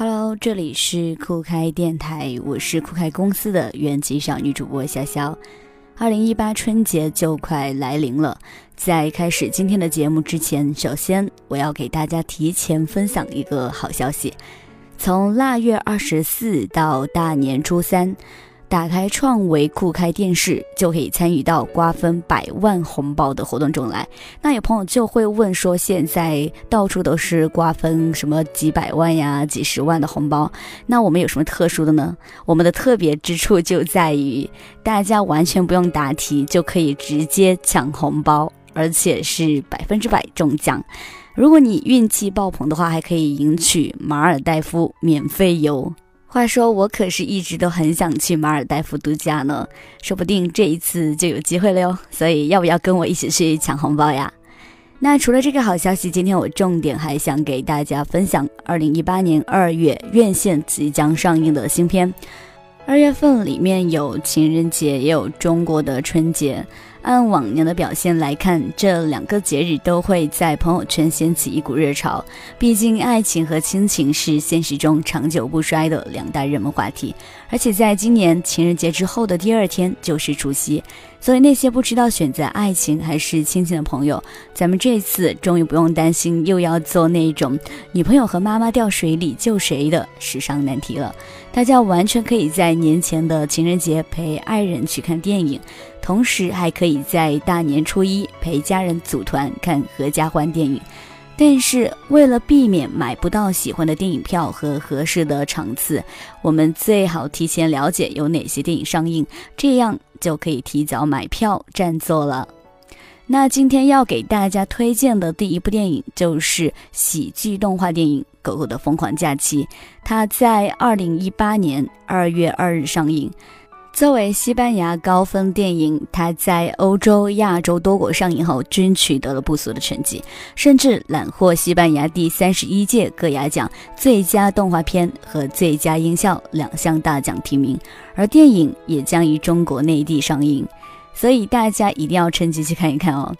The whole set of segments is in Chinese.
Hello，这里是酷开电台，我是酷开公司的元气少女主播潇潇。二零一八春节就快来临了，在开始今天的节目之前，首先我要给大家提前分享一个好消息：从腊月二十四到大年初三。打开创维酷开电视，就可以参与到瓜分百万红包的活动中来。那有朋友就会问说，现在到处都是瓜分什么几百万呀、几十万的红包，那我们有什么特殊的呢？我们的特别之处就在于，大家完全不用答题就可以直接抢红包，而且是百分之百中奖。如果你运气爆棚的话，还可以赢取马尔代夫免费游。话说，我可是一直都很想去马尔代夫度假呢，说不定这一次就有机会了哟。所以，要不要跟我一起去抢红包呀？那除了这个好消息，今天我重点还想给大家分享，二零一八年二月院线即将上映的新片。二月份里面有情人节，也有中国的春节。按往年的表现来看，这两个节日都会在朋友圈掀起一股热潮。毕竟，爱情和亲情是现实中长久不衰的两大热门话题。而且，在今年情人节之后的第二天就是除夕，所以那些不知道选择爱情还是亲情的朋友，咱们这次终于不用担心又要做那种女朋友和妈妈掉水里救谁的时尚难题了。大家完全可以在年前的情人节陪爱人去看电影。同时还可以在大年初一陪家人组团看合家欢电影，但是为了避免买不到喜欢的电影票和合适的场次，我们最好提前了解有哪些电影上映，这样就可以提早买票占座了。那今天要给大家推荐的第一部电影就是喜剧动画电影《狗狗的疯狂假期》，它在二零一八年二月二日上映。作为西班牙高分电影，它在欧洲、亚洲多国上映后均取得了不俗的成绩，甚至揽获西班牙第三十一届戈雅奖最佳动画片和最佳音效两项大奖提名。而电影也将于中国内地上映，所以大家一定要趁机去看一看哦。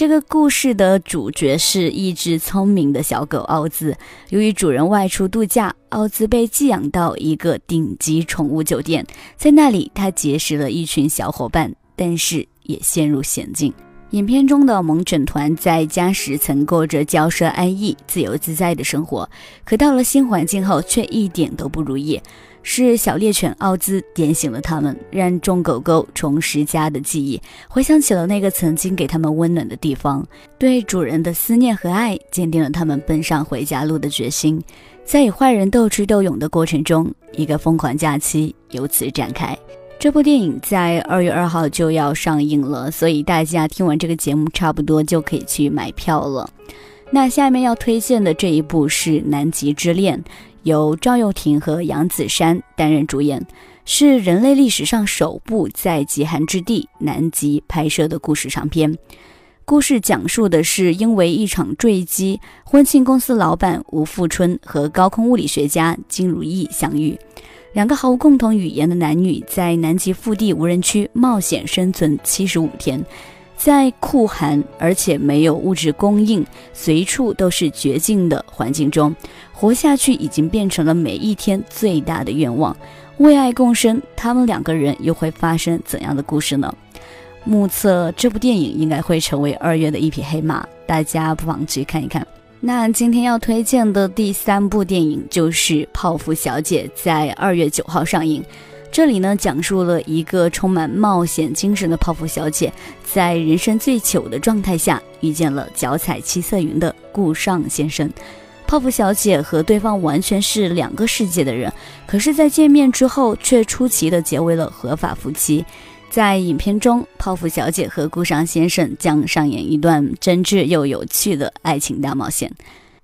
这个故事的主角是一只聪明的小狗奥兹。由于主人外出度假，奥兹被寄养到一个顶级宠物酒店，在那里他结识了一群小伙伴，但是也陷入险境。影片中的猛犬团在家时曾过着骄奢安逸、自由自在的生活，可到了新环境后却一点都不如意。是小猎犬奥兹点醒了他们，让众狗狗重拾家的记忆，回想起了那个曾经给他们温暖的地方。对主人的思念和爱，坚定了他们奔上回家路的决心。在与坏人斗智斗勇的过程中，一个疯狂假期由此展开。这部电影在二月二号就要上映了，所以大家听完这个节目，差不多就可以去买票了。那下面要推荐的这一部是《南极之恋》。由赵又廷和杨子姗担任主演，是人类历史上首部在极寒之地南极拍摄的故事长片。故事讲述的是因为一场坠机，婚庆公司老板吴富春和高空物理学家金如意相遇，两个毫无共同语言的男女在南极腹地无人区冒险生存七十五天。在酷寒而且没有物质供应、随处都是绝境的环境中，活下去已经变成了每一天最大的愿望。为爱共生，他们两个人又会发生怎样的故事呢？目测这部电影应该会成为二月的一匹黑马，大家不妨去看一看。那今天要推荐的第三部电影就是《泡芙小姐》，在二月九号上映。这里呢，讲述了一个充满冒险精神的泡芙小姐，在人生最糗的状态下，遇见了脚踩七色云的顾尚先生。泡芙小姐和对方完全是两个世界的人，可是，在见面之后，却出奇的结为了合法夫妻。在影片中，泡芙小姐和顾尚先生将上演一段真挚又有趣的爱情大冒险。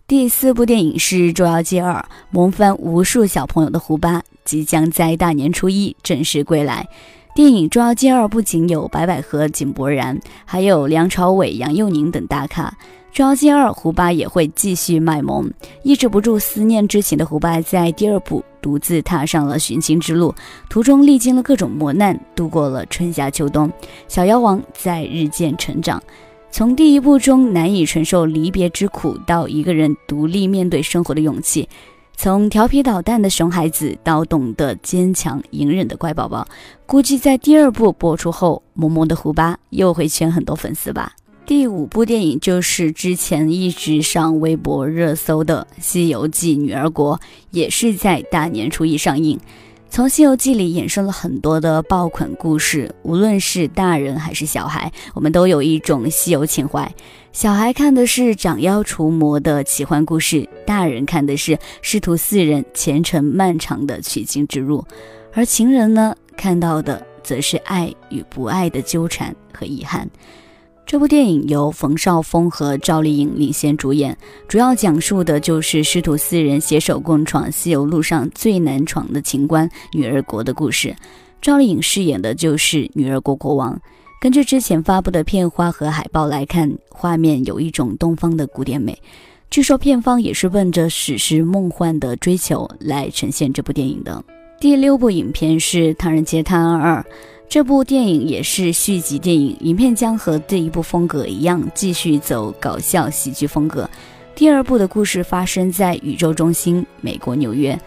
第四部电影是《捉妖记二》，萌翻无数小朋友的胡巴。即将在大年初一正式归来。电影《捉妖记二》不仅有白百合、井柏然，还有梁朝伟、杨佑宁等大咖。《捉妖记二》胡巴也会继续卖萌，抑制不住思念之情的胡巴在第二部独自踏上了寻亲之路，途中历经了各种磨难，度过了春夏秋冬。小妖王在日渐成长，从第一部中难以承受离别之苦，到一个人独立面对生活的勇气。从调皮捣蛋的熊孩子到懂得坚强隐忍的乖宝宝，估计在第二部播出后，萌萌的胡巴又会圈很多粉丝吧。第五部电影就是之前一直上微博热搜的《西游记女儿国》，也是在大年初一上映。从《西游记》里衍生了很多的爆款故事，无论是大人还是小孩，我们都有一种西游情怀。小孩看的是斩妖除魔的奇幻故事，大人看的是师徒四人前程漫长的取经之路，而情人呢，看到的则是爱与不爱的纠缠和遗憾。这部电影由冯绍峰和赵丽颖领衔主演，主要讲述的就是师徒四人携手共闯西游路上最难闯的情关女儿国的故事。赵丽颖饰演的就是女儿国国王。根据之前发布的片花和海报来看，画面有一种东方的古典美。据说片方也是奔着史诗梦幻的追求来呈现这部电影的。第六部影片是《唐人街探案二》，这部电影也是续集电影，影片将和第一部风格一样，继续走搞笑喜剧风格。第二部的故事发生在宇宙中心美国纽约。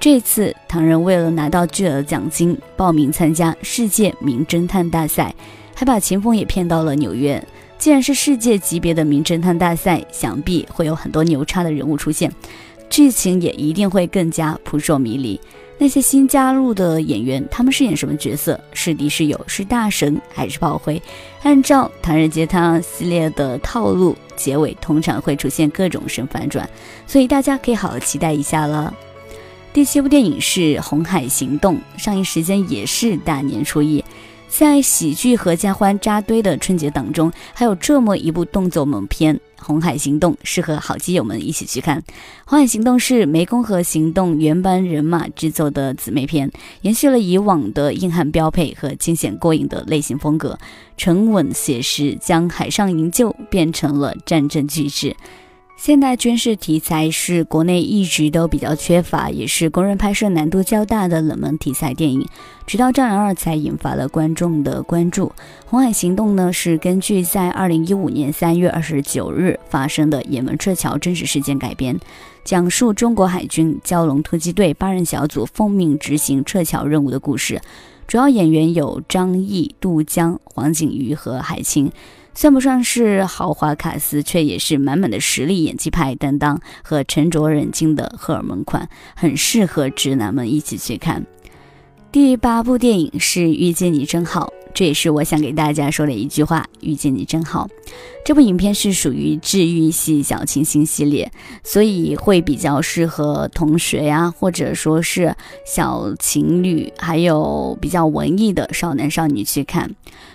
这次唐人为了拿到巨额奖金，报名参加世界名侦探大赛。还把秦风也骗到了纽约。既然是世界级别的名侦探大赛，想必会有很多牛叉的人物出现，剧情也一定会更加扑朔迷离。那些新加入的演员，他们饰演什么角色？是敌是友？是大神还是炮灰？按照《唐人街探案》系列的套路，结尾通常会出现各种神反转，所以大家可以好好期待一下了。第七部电影是《红海行动》，上映时间也是大年初一。在喜剧合家欢扎堆的春节档中，还有这么一部动作猛片《红海行动》，适合好基友们一起去看。《红海行动》是湄公河行动原班人马制作的姊妹片，延续了以往的硬汉标配和惊险过瘾的类型风格，沉稳写实，将海上营救变成了战争巨制。现代军事题材是国内一直都比较缺乏，也是公认拍摄难度较大的冷门题材电影。直到《战狼二》才引发了观众的关注。《红海行动》呢是根据在二零一五年三月二十九日发生的也门撤侨真实事件改编，讲述中国海军蛟龙突击队八人小组奉命执行撤侨任务的故事。主要演员有张译、杜江、黄景瑜和海清。算不上是豪华卡司，却也是满满的实力演技派担当和沉着冷静的荷尔蒙款，很适合直男们一起去看。第八部电影是《遇见你真好》。这也是我想给大家说的一句话：遇见你真好。这部影片是属于治愈系小清新系列，所以会比较适合同学呀，或者说是小情侣，还有比较文艺的少男少女去看。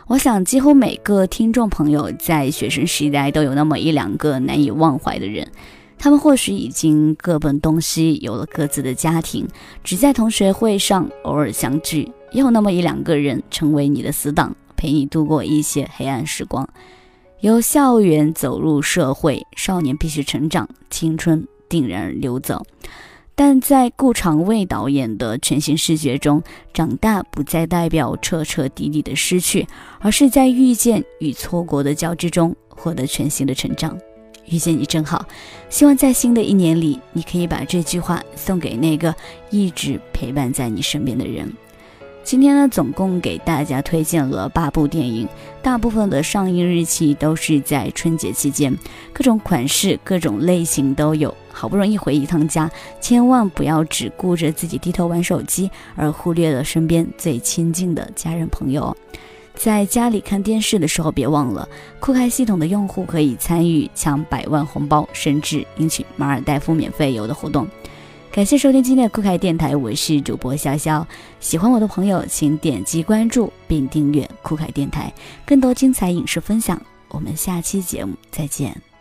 我想，几乎每个听众朋友在学生时代都有那么一两个难以忘怀的人。他们或许已经各奔东西，有了各自的家庭，只在同学会上偶尔相聚。也有那么一两个人成为你的死党，陪你度过一些黑暗时光。由校园走入社会，少年必须成长，青春定然流走。但在顾长卫导演的全新视觉中，长大不再代表彻彻底底的失去，而是在遇见与错过的交织中获得全新的成长。遇见你真好，希望在新的一年里，你可以把这句话送给那个一直陪伴在你身边的人。今天呢，总共给大家推荐了八部电影，大部分的上映日期都是在春节期间，各种款式、各种类型都有。好不容易回一趟家，千万不要只顾着自己低头玩手机，而忽略了身边最亲近的家人朋友。在家里看电视的时候，别忘了酷开系统的用户可以参与抢百万红包，甚至赢取马尔代夫免费游的活动。感谢收听今天的酷开电台，我是主播潇潇。喜欢我的朋友，请点击关注并订阅酷开电台，更多精彩影视分享。我们下期节目再见。